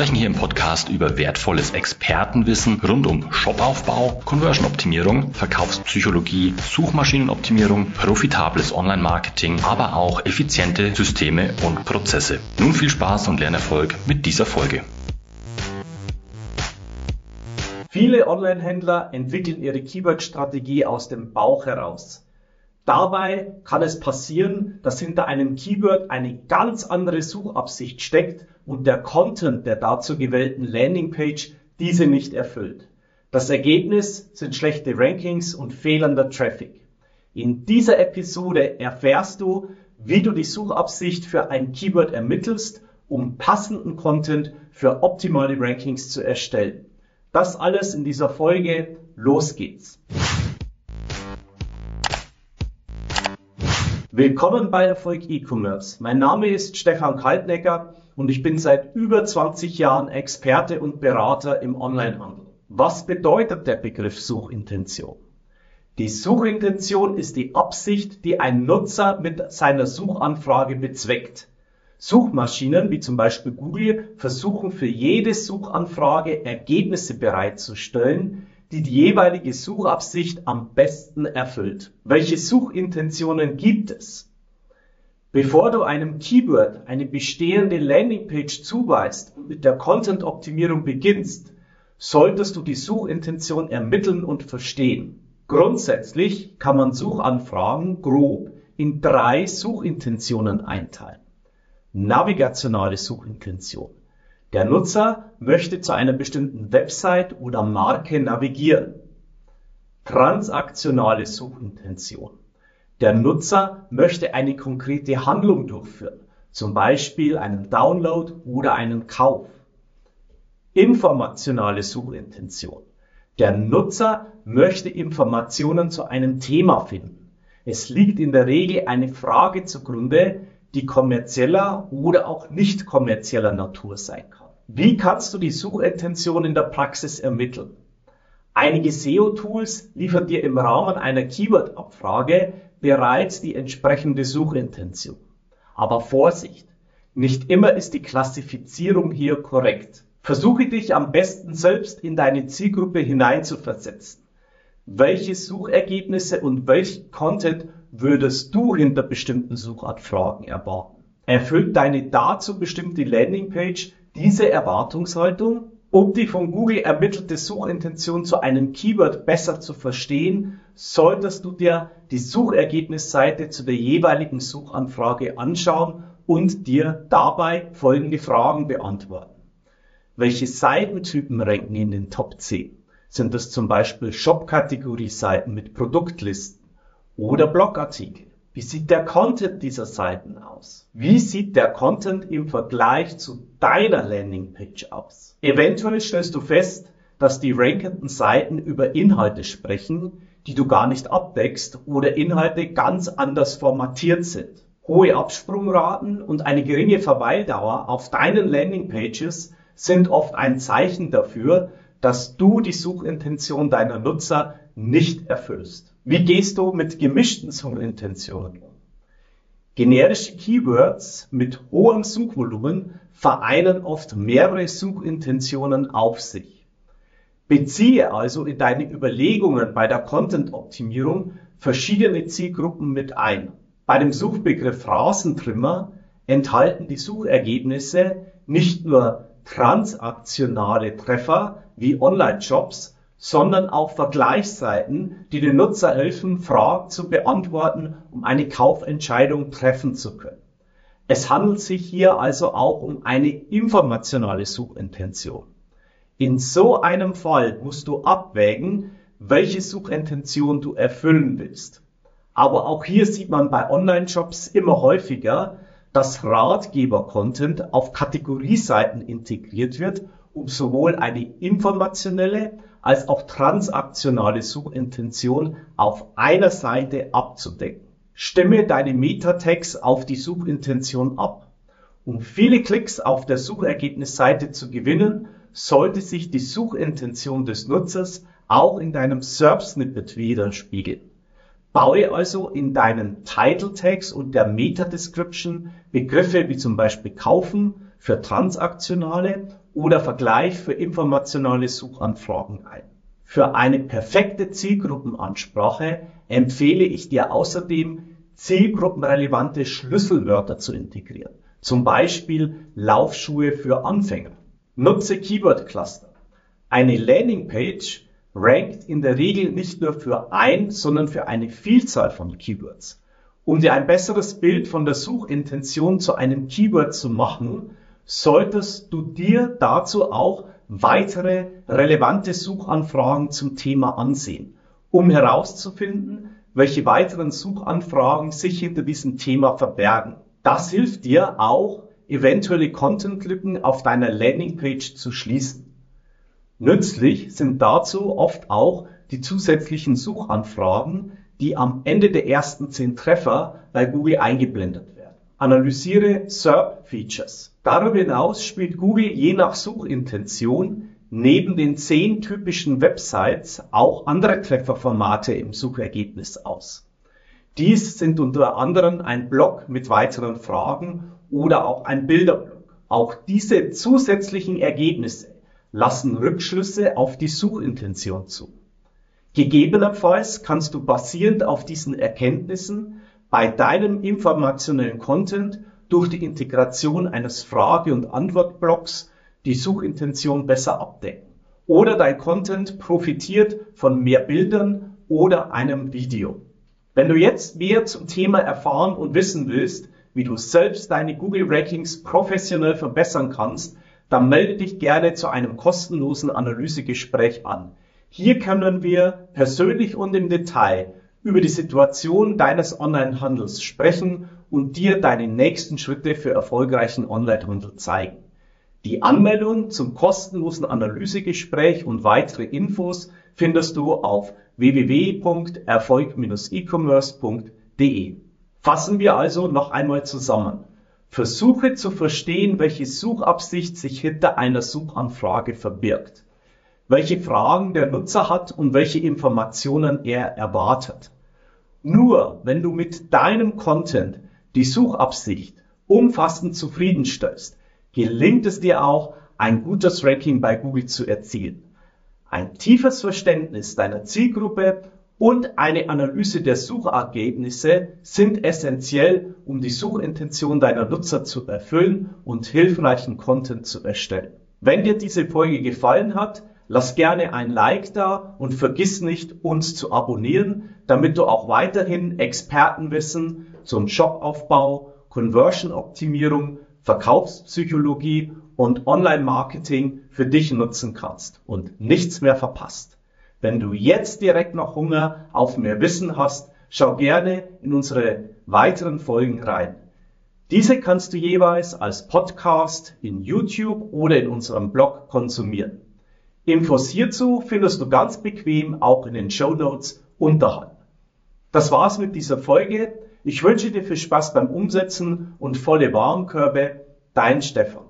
sprechen hier im Podcast über wertvolles Expertenwissen rund um Shopaufbau, Conversion-Optimierung, Verkaufspsychologie, Suchmaschinenoptimierung, profitables Online-Marketing, aber auch effiziente Systeme und Prozesse. Nun viel Spaß und Lernerfolg mit dieser Folge. Viele Online-Händler entwickeln ihre Keyword-Strategie aus dem Bauch heraus. Dabei kann es passieren, dass hinter einem Keyword eine ganz andere Suchabsicht steckt und der Content der dazu gewählten Landingpage diese nicht erfüllt. Das Ergebnis sind schlechte Rankings und fehlender Traffic. In dieser Episode erfährst du, wie du die Suchabsicht für ein Keyword ermittelst, um passenden Content für optimale Rankings zu erstellen. Das alles in dieser Folge. Los geht's. Willkommen bei Erfolg E-Commerce. Mein Name ist Stefan Kaltnecker und ich bin seit über 20 Jahren Experte und Berater im Onlinehandel. Was bedeutet der Begriff Suchintention? Die Suchintention ist die Absicht, die ein Nutzer mit seiner Suchanfrage bezweckt. Suchmaschinen wie zum Beispiel Google versuchen für jede Suchanfrage Ergebnisse bereitzustellen, die die jeweilige Suchabsicht am besten erfüllt. Welche Suchintentionen gibt es? Bevor du einem Keyword eine bestehende Landingpage zuweist und mit der Content-Optimierung beginnst, solltest du die Suchintention ermitteln und verstehen. Grundsätzlich kann man Suchanfragen grob in drei Suchintentionen einteilen navigationale Suchintention. Der Nutzer möchte zu einer bestimmten Website oder Marke navigieren. Transaktionale Suchintention. Der Nutzer möchte eine konkrete Handlung durchführen, zum Beispiel einen Download oder einen Kauf. Informationale Suchintention. Der Nutzer möchte Informationen zu einem Thema finden. Es liegt in der Regel eine Frage zugrunde, die kommerzieller oder auch nicht kommerzieller Natur sein kann. Wie kannst du die Suchintention in der Praxis ermitteln? Einige SEO-Tools liefern dir im Rahmen einer Keyword-Abfrage bereits die entsprechende Suchintention. Aber Vorsicht! Nicht immer ist die Klassifizierung hier korrekt. Versuche dich am besten selbst in deine Zielgruppe hineinzuversetzen. Welche Suchergebnisse und welchen Content würdest du hinter bestimmten Suchanfragen erwarten? Erfüllt deine dazu bestimmte Landingpage diese Erwartungshaltung? Um die von Google ermittelte Suchintention zu einem Keyword besser zu verstehen, solltest du dir die Suchergebnisseite zu der jeweiligen Suchanfrage anschauen und dir dabei folgende Fragen beantworten. Welche Seitentypen ranken in den Top 10? Sind das zum Beispiel Shop-Kategorie-Seiten mit Produktlisten? Oder Blogartikel. Wie sieht der Content dieser Seiten aus? Wie sieht der Content im Vergleich zu deiner Landingpage aus? Eventuell stellst du fest, dass die rankenden Seiten über Inhalte sprechen, die du gar nicht abdeckst oder Inhalte ganz anders formatiert sind. Hohe Absprungraten und eine geringe Verweildauer auf deinen Landingpages sind oft ein Zeichen dafür, dass du die Suchintention deiner Nutzer nicht erfüllst. Wie gehst du mit gemischten Suchintentionen? Generische Keywords mit hohem Suchvolumen vereinen oft mehrere Suchintentionen auf sich. Beziehe also in deine Überlegungen bei der Content-Optimierung verschiedene Zielgruppen mit ein. Bei dem Suchbegriff Rasentrimmer enthalten die Suchergebnisse nicht nur transaktionale Treffer wie Online-Shops, sondern auch Vergleichsseiten, die den Nutzer helfen, Fragen zu beantworten, um eine Kaufentscheidung treffen zu können. Es handelt sich hier also auch um eine informationale Suchintention. In so einem Fall musst du abwägen, welche Suchintention du erfüllen willst. Aber auch hier sieht man bei Online-Shops immer häufiger, dass Ratgeber-Content auf Kategorieseiten integriert wird, um sowohl eine informationelle als auch transaktionale Suchintention auf einer Seite abzudecken. Stimme deine Meta-Tags auf die Suchintention ab. Um viele Klicks auf der Suchergebnisseite zu gewinnen, sollte sich die Suchintention des Nutzers auch in deinem SERP-Snippet widerspiegeln. Baue also in deinen Title Tags und der Meta Description Begriffe wie zum Beispiel kaufen für transaktionale oder Vergleich für informationale Suchanfragen ein. Für eine perfekte Zielgruppenansprache empfehle ich dir außerdem, zielgruppenrelevante Schlüsselwörter zu integrieren. Zum Beispiel Laufschuhe für Anfänger. Nutze Keyword Cluster. Eine Landingpage rankt in der Regel nicht nur für ein, sondern für eine Vielzahl von Keywords. Um dir ein besseres Bild von der Suchintention zu einem Keyword zu machen, solltest du dir dazu auch weitere relevante Suchanfragen zum Thema ansehen, um herauszufinden, welche weiteren Suchanfragen sich hinter diesem Thema verbergen. Das hilft dir auch, eventuelle Content-Lücken auf deiner Landingpage zu schließen. Nützlich sind dazu oft auch die zusätzlichen Suchanfragen, die am Ende der ersten zehn Treffer bei Google eingeblendet werden. Analysiere SERP-Features. Darüber hinaus spielt Google je nach Suchintention neben den zehn typischen Websites auch andere Trefferformate im Suchergebnis aus. Dies sind unter anderem ein Blog mit weiteren Fragen oder auch ein Bilderblog. Auch diese zusätzlichen Ergebnisse lassen Rückschlüsse auf die Suchintention zu. Gegebenenfalls kannst du basierend auf diesen Erkenntnissen bei deinem informationellen Content durch die Integration eines Frage- und Antwortblocks die Suchintention besser abdecken. Oder dein Content profitiert von mehr Bildern oder einem Video. Wenn du jetzt mehr zum Thema erfahren und wissen willst, wie du selbst deine Google Rankings professionell verbessern kannst, dann melde dich gerne zu einem kostenlosen Analysegespräch an. Hier können wir persönlich und im Detail über die Situation deines Onlinehandels sprechen und dir deine nächsten Schritte für erfolgreichen Onlinehandel zeigen. Die Anmeldung zum kostenlosen Analysegespräch und weitere Infos findest du auf www.erfolg-e-commerce.de. Fassen wir also noch einmal zusammen. Versuche zu verstehen, welche Suchabsicht sich hinter einer Suchanfrage verbirgt welche Fragen der Nutzer hat und welche Informationen er erwartet. Nur wenn du mit deinem Content die Suchabsicht umfassend zufriedenstellst, gelingt es dir auch, ein gutes Ranking bei Google zu erzielen. Ein tiefes Verständnis deiner Zielgruppe und eine Analyse der Suchergebnisse sind essentiell, um die Suchintention deiner Nutzer zu erfüllen und hilfreichen Content zu erstellen. Wenn dir diese Folge gefallen hat, Lass gerne ein Like da und vergiss nicht, uns zu abonnieren, damit du auch weiterhin Expertenwissen zum Shopaufbau, Conversion-Optimierung, Verkaufspsychologie und Online-Marketing für dich nutzen kannst und nichts mehr verpasst. Wenn du jetzt direkt noch Hunger auf mehr Wissen hast, schau gerne in unsere weiteren Folgen rein. Diese kannst du jeweils als Podcast in YouTube oder in unserem Blog konsumieren. Infos hierzu findest du ganz bequem auch in den Show Notes unterhalb. Das war's mit dieser Folge. Ich wünsche dir viel Spaß beim Umsetzen und volle Warenkörbe. Dein Stefan.